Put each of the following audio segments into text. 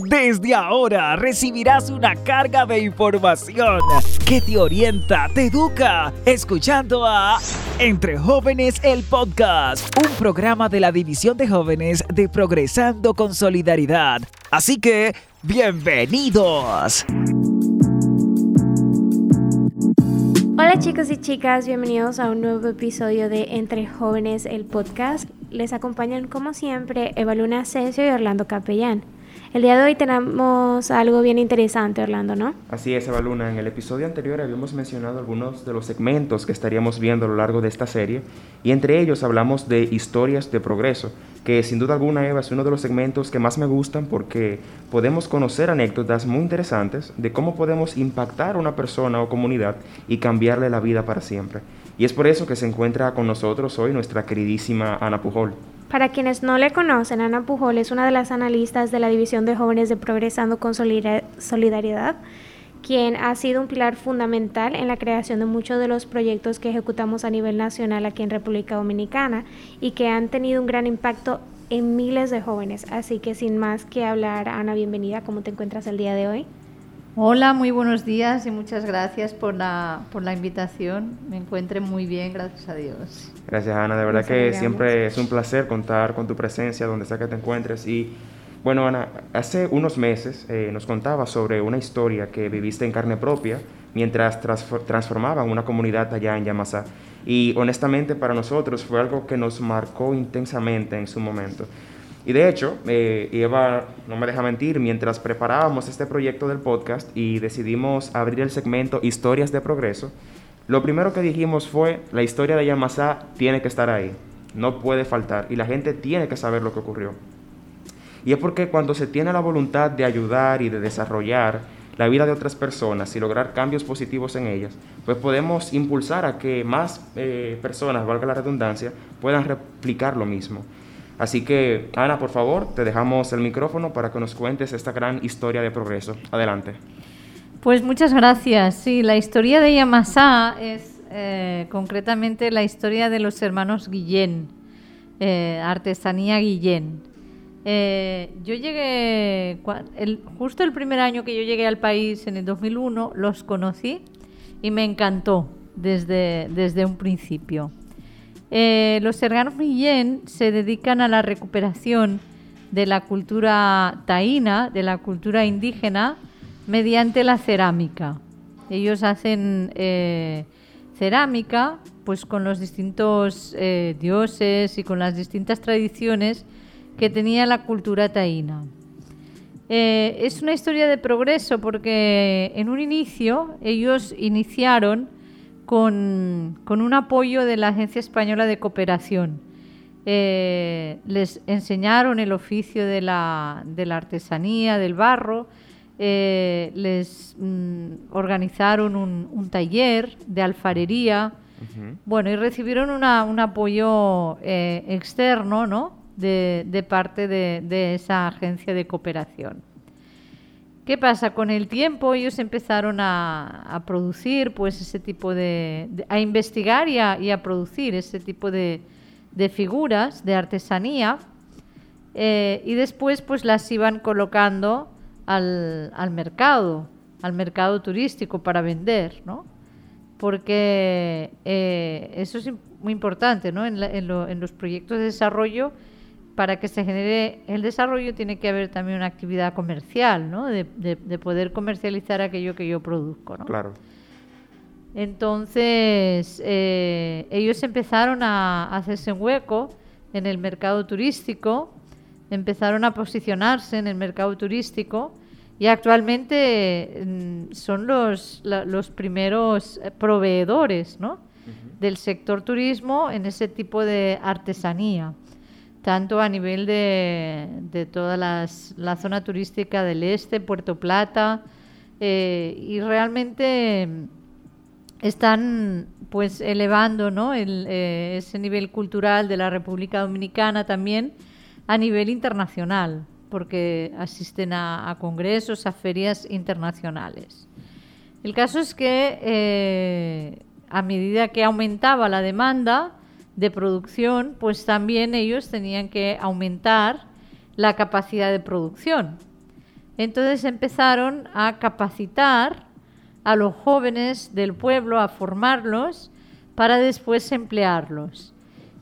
Desde ahora recibirás una carga de información que te orienta, te educa, escuchando a Entre Jóvenes el Podcast, un programa de la División de Jóvenes de Progresando con Solidaridad. Así que, bienvenidos. Hola chicos y chicas, bienvenidos a un nuevo episodio de Entre Jóvenes el Podcast. Les acompañan como siempre Eva Luna Cesio y Orlando Capellán. El día de hoy tenemos algo bien interesante, Orlando, ¿no? Así es, Eva Luna. En el episodio anterior habíamos mencionado algunos de los segmentos que estaríamos viendo a lo largo de esta serie y entre ellos hablamos de historias de progreso, que sin duda alguna, Eva, es uno de los segmentos que más me gustan porque podemos conocer anécdotas muy interesantes de cómo podemos impactar a una persona o comunidad y cambiarle la vida para siempre. Y es por eso que se encuentra con nosotros hoy nuestra queridísima Ana Pujol. Para quienes no le conocen, Ana Pujol es una de las analistas de la División de Jóvenes de Progresando con Solidaridad, quien ha sido un pilar fundamental en la creación de muchos de los proyectos que ejecutamos a nivel nacional aquí en República Dominicana y que han tenido un gran impacto en miles de jóvenes. Así que sin más que hablar, Ana, bienvenida. ¿Cómo te encuentras el día de hoy? Hola, muy buenos días y muchas gracias por la, por la invitación. Me encuentre muy bien, gracias a Dios. Gracias, Ana. De verdad que siempre es un placer contar con tu presencia donde sea que te encuentres. Y bueno, Ana, hace unos meses eh, nos contabas sobre una historia que viviste en carne propia mientras transformaban una comunidad allá en Yamasá. Y honestamente para nosotros fue algo que nos marcó intensamente en su momento. Y de hecho, eh, Eva no me deja mentir, mientras preparábamos este proyecto del podcast y decidimos abrir el segmento Historias de Progreso, lo primero que dijimos fue, la historia de Yamasá tiene que estar ahí, no puede faltar, y la gente tiene que saber lo que ocurrió. Y es porque cuando se tiene la voluntad de ayudar y de desarrollar la vida de otras personas y lograr cambios positivos en ellas, pues podemos impulsar a que más eh, personas, valga la redundancia, puedan replicar lo mismo. Así que, Ana, por favor, te dejamos el micrófono para que nos cuentes esta gran historia de progreso. Adelante. Pues muchas gracias. Sí, la historia de Yamasá es eh, concretamente la historia de los hermanos Guillén, eh, Artesanía Guillén. Eh, yo llegué, justo el primer año que yo llegué al país, en el 2001, los conocí y me encantó desde, desde un principio. Eh, los hermanos Guillén se dedican a la recuperación de la cultura taína, de la cultura indígena, mediante la cerámica. Ellos hacen eh, cerámica pues con los distintos eh, dioses y con las distintas tradiciones que tenía la cultura taína. es una historia de progreso porque en un inicio ellos iniciaron con, un apoyo de la Agencia Española de Cooperación. Eh, les enseñaron el oficio de la, artesanía, del barro, eh, les mm, organizaron un, taller de alfarería, bueno, y recibieron un apoyo eh, externo, ¿no? De, parte de esa agencia de cooperación. ¿Qué pasa? Con el tiempo ellos empezaron a, producir, pues ese tipo de, a investigar y a, producir ese tipo de, figuras de artesanía eh, y después pues las iban colocando al, mercado, al mercado turístico para vender, ¿no? Porque eh, eso es muy importante, ¿no? en los proyectos de desarrollo para que se genere el desarrollo tiene que haber también una actividad comercial, ¿no? De, poder comercializar aquello que yo produzco, ¿no? Claro. Entonces, eh, ellos empezaron a hacerse un hueco en el mercado turístico, empezaron a posicionarse en el mercado turístico y actualmente mm, son los, los primeros proveedores ¿no? del sector turismo en ese tipo de artesanía tanto a nivel de, toda la zona turística del este, Puerto Plata, eh, y realmente están pues elevando ¿no? Eh, ese nivel cultural de la República Dominicana también a nivel internacional, porque asisten a, congresos, a ferias internacionales. El caso es que eh, a medida que aumentaba la demanda, de producción, pues también ellos tenían que aumentar la capacidad de producción. Entonces empezaron a capacitar a los jóvenes del pueblo, a formarlos para después emplearlos.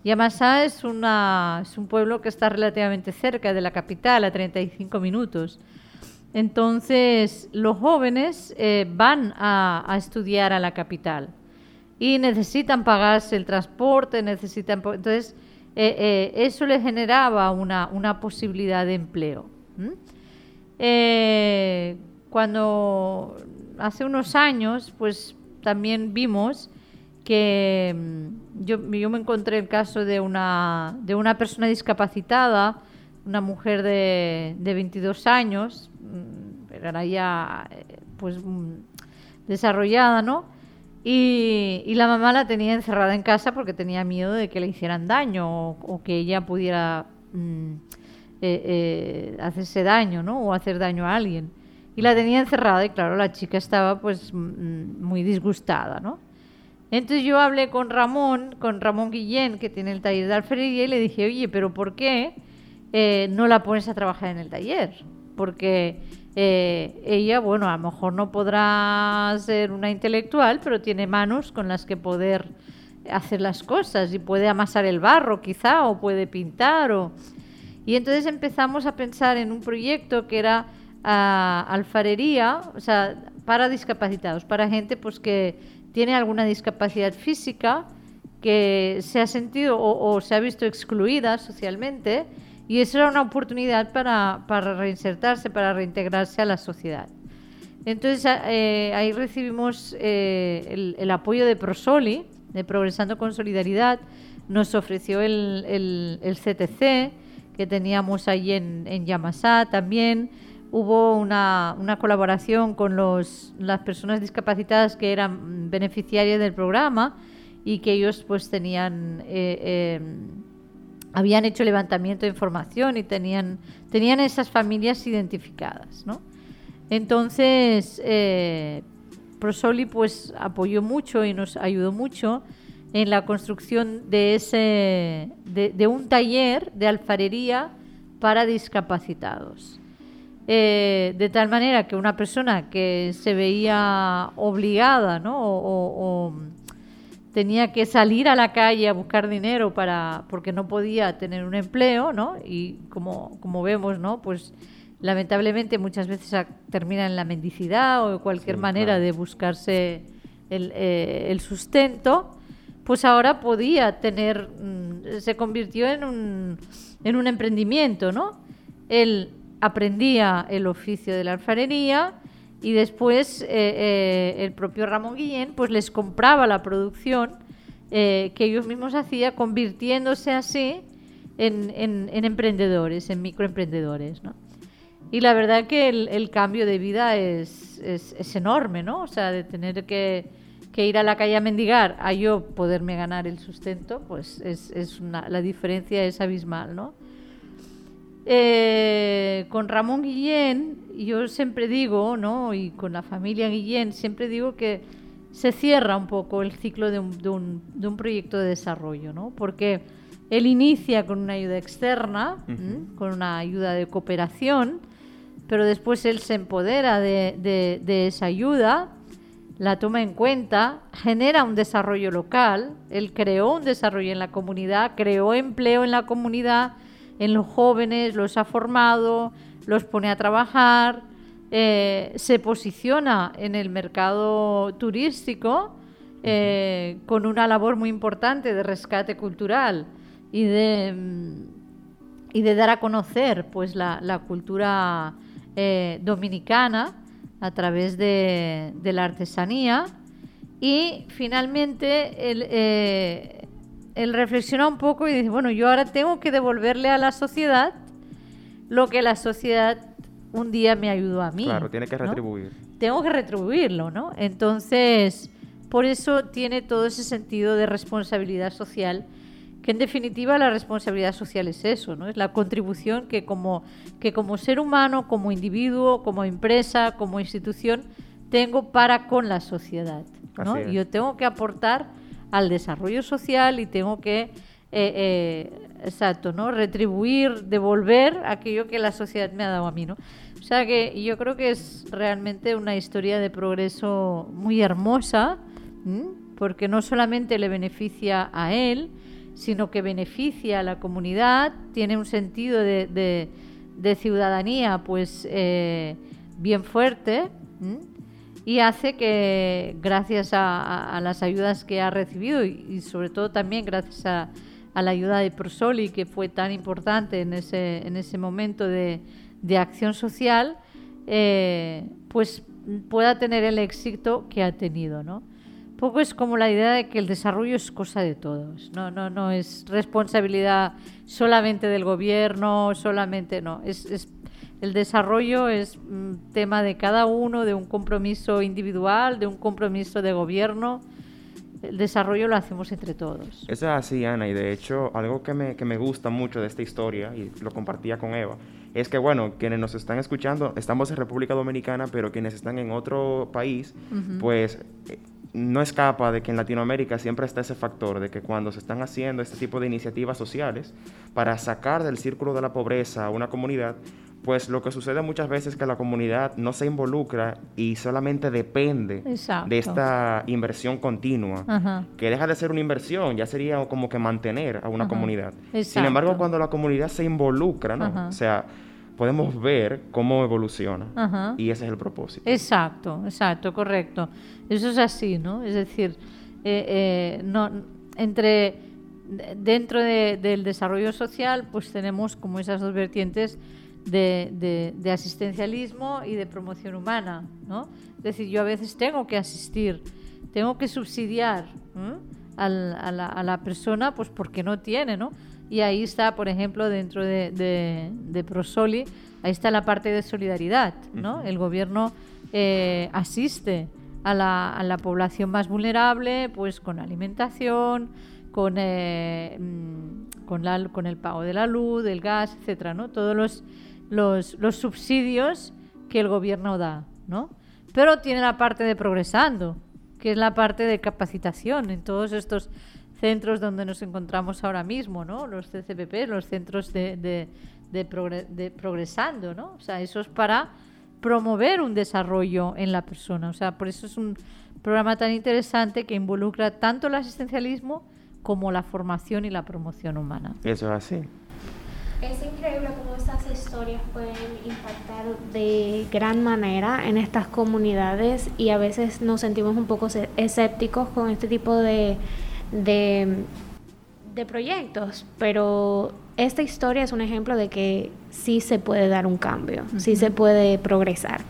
Yamasá es, una, es un pueblo que está relativamente cerca de la capital, a 35 minutos. Entonces, los jóvenes eh, van a, estudiar a la capital y necesitan pagarse el transporte, necesitan... Entonces, eh, eh, eso les generaba una, una posibilidad de empleo. cuando hace unos años, pues también vimos que mm, yo, yo, me encontré el caso de una, de una persona discapacitada, una mujer de, de 22 años, mm, era ya eh, pues mm, desarrollada, ¿no? Y, la mamá la tenía encerrada en casa porque tenía miedo de que le hicieran daño o, que ella pudiera eh, eh, hacerse daño, ¿no? O hacer daño a alguien. Y la tenía encerrada y claro, la chica estaba pues muy disgustada, ¿no? Entonces yo hablé con Ramón, con Ramón Guillén, que tiene el taller de alfarería, y le dije, oye, pero ¿por qué eh, no la pones a trabajar en el taller? Porque eh, ella, bueno, a lo mejor no podrá ser una intelectual, pero tiene manos con las que poder hacer las cosas y puede amasar el barro quizá o puede pintar o... Y entonces empezamos a pensar en un proyecto que era ah, alfarería, o sea, para discapacitados, para gente pues que tiene alguna discapacidad física que se ha sentido o, se ha visto excluida socialmente y eso era una oportunidad para, reinsertarse, para reintegrarse a la sociedad. Entonces eh, ahí recibimos eh, el, apoyo de Prosoli, de Progresando con Solidaridad, nos ofreció el, CTC que teníamos ahí en, en Yamasá también, hubo una, colaboración con los, las personas discapacitadas que eran beneficiarias del programa y que ellos pues tenían eh, em, habían hecho levantamiento de información y tenían tenían esas familias identificadas ¿no? entonces eh, Prosoli pues apoyó mucho y nos ayudó mucho en la construcción de ese de un taller de alfarería para discapacitados eh, de tal manera que una persona que se veía obligada, ¿no? O, tenía que salir a la calle a buscar dinero para porque no podía tener un empleo, ¿no? Y como, como vemos, ¿no? Pues lamentablemente muchas veces termina en la mendicidad o cualquier manera de buscarse el, eh, el, sustento, pues ahora podía tener, mm, se convirtió en un, en un emprendimiento, ¿no? El aprendía el oficio de la alfarería y después eh, eh, el propio Ramón Guillén pues les compraba la producción eh, que ellos mismos hacían, convirtiéndose así en, emprendedores, en microemprendedores. Y la verdad que el, cambio de vida es, es, enorme, ¿no? O sea, de tener que, ir a la calle a mendigar a yo poderme ganar el sustento, pues es, la diferencia es abismal, ¿no? Eh, con Ramón Guillén, yo siempre digo, ¿no? y con la familia Guillén, siempre digo que se cierra un poco el ciclo de un, proyecto de desarrollo, ¿no? porque él inicia con una ayuda externa, con una ayuda de cooperación, pero después él se empodera de, de esa ayuda, la toma en cuenta, genera un desarrollo local, él creó un desarrollo en la comunidad, creó empleo en la comunidad, en los jóvenes, los ha formado, los pone a trabajar, eh, se posiciona en el mercado turístico eh, con una labor muy importante de rescate cultural y de, mm, y de dar a conocer pues, la, cultura eh, dominicana a través de, la artesanía. Y finalmente el, él reflexiona un poco y dice, bueno, yo ahora tengo que devolverle a la sociedad lo que la sociedad un día me ayudó a mí. Claro, tiene que retribuir. Tengo que retribuirlo, ¿no? Entonces, por eso tiene todo ese sentido de responsabilidad social, que en definitiva la responsabilidad social es eso, ¿no? Es la contribución que como, que como ser humano, como individuo, como empresa, como institución, tengo para con la sociedad, ¿no? Yo tengo que aportar al desarrollo social y tengo que, eh, eh, exacto, ¿no? Retribuir, devolver aquello que la sociedad me ha dado a mí, ¿no? O sea que yo creo que es realmente una historia de progreso muy hermosa, porque no solamente le beneficia a él, sino que beneficia a la comunidad, tiene un sentido de, ciudadanía pues eh, bien fuerte y hace que gracias a, las ayudas que ha recibido y, sobre todo también gracias a, la ayuda de Prosoli que fue tan importante en ese, en ese momento de, acción social, eh, pues pueda tener el éxito que ha tenido, ¿no? poco es como la idea de que el desarrollo es cosa de todos. No, no, no es responsabilidad solamente del gobierno, solamente no. El desarrollo es un tema de cada uno, de un compromiso individual, de un compromiso de gobierno. El desarrollo lo hacemos entre todos. Eso es así, Ana, y de hecho algo que me, que me gusta mucho de esta historia, y lo compartía con Eva, es que, bueno, quienes nos están escuchando, estamos en República Dominicana, pero quienes están en otro país, pues no escapa de que en Latinoamérica siempre está ese factor de que cuando se están haciendo este tipo de iniciativas sociales para sacar del círculo de la pobreza a una comunidad, pues lo que sucede muchas veces es que la comunidad no se involucra y solamente depende de esta inversión continua, que deja de ser una inversión, ya sería como que mantener a una comunidad. Sin embargo, cuando la comunidad se involucra, ¿no? O sea, podemos ver cómo evoluciona. Y ese es el propósito. Exacto, exacto, correcto. Eso es así, ¿no? Es decir, eh, eh, no, entre dentro del desarrollo social, pues tenemos como esas dos vertientes de, asistencialismo y de promoción humana, ¿no? Es decir, yo a veces tengo que asistir, tengo que subsidiar a, la, a, la, persona, pues porque no tiene, ¿no? Y ahí está, por ejemplo, dentro de, Prosoli, ahí está la parte de solidaridad, ¿no? El gobierno eh, asiste a la, población más vulnerable, pues con alimentación, con, eh, mm, con, la, con el pago de la luz, del gas, etcétera, ¿no? Todos los, los, los subsidios que el gobierno da, ¿no? Pero tiene la parte de progresando, que es la parte de capacitación en todos estos centros donde nos encontramos ahora mismo, ¿no? Los CCPP, los centros de, de, progresando, ¿no? O sea, eso es para promover un desarrollo en la persona. O sea, por eso es un programa tan interesante que involucra tanto el asistencialismo como la formación y la promoción humana. Eso es así. Es increíble cómo estas historias pueden impactar de gran manera en estas comunidades y a veces nos sentimos un poco escépticos con este tipo de de, proyectos, pero esta historia es un ejemplo de que sí se puede dar un cambio, sí se puede progresar.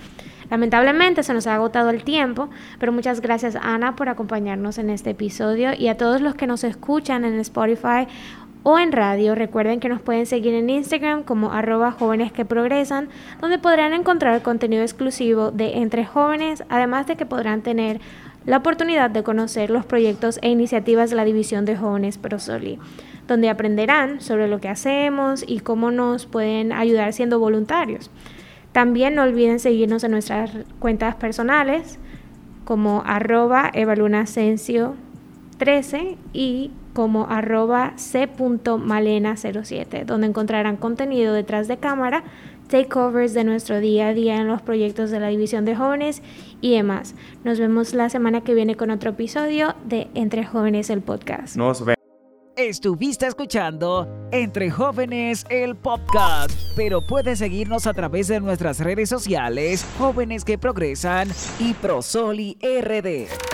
Lamentablemente se nos ha agotado el tiempo, pero muchas gracias Ana por acompañarnos en este episodio y a todos los que nos escuchan en Spotify o en radio. Recuerden que nos pueden seguir en Instagram como arroba jóvenes que progresan, donde podrán encontrar contenido exclusivo de Entre Jóvenes, además de que podrán tener la oportunidad de conocer los proyectos e iniciativas de la División de Jóvenes ProSoli, donde aprenderán sobre lo que hacemos y cómo nos pueden ayudar siendo voluntarios. También no olviden seguirnos en nuestras cuentas personales como arroba evalunascencio 13 y como arroba c.malena07, donde encontrarán contenido detrás de cámara takeovers de nuestro día a día en los proyectos de la División de Jóvenes y demás. Nos vemos la semana que viene con otro episodio de Entre Jóvenes el podcast. Nos vemos. Estuviste escuchando Entre Jóvenes el podcast, pero puedes seguirnos a través de nuestras redes sociales, Jóvenes que Progresan y Prosoli RD.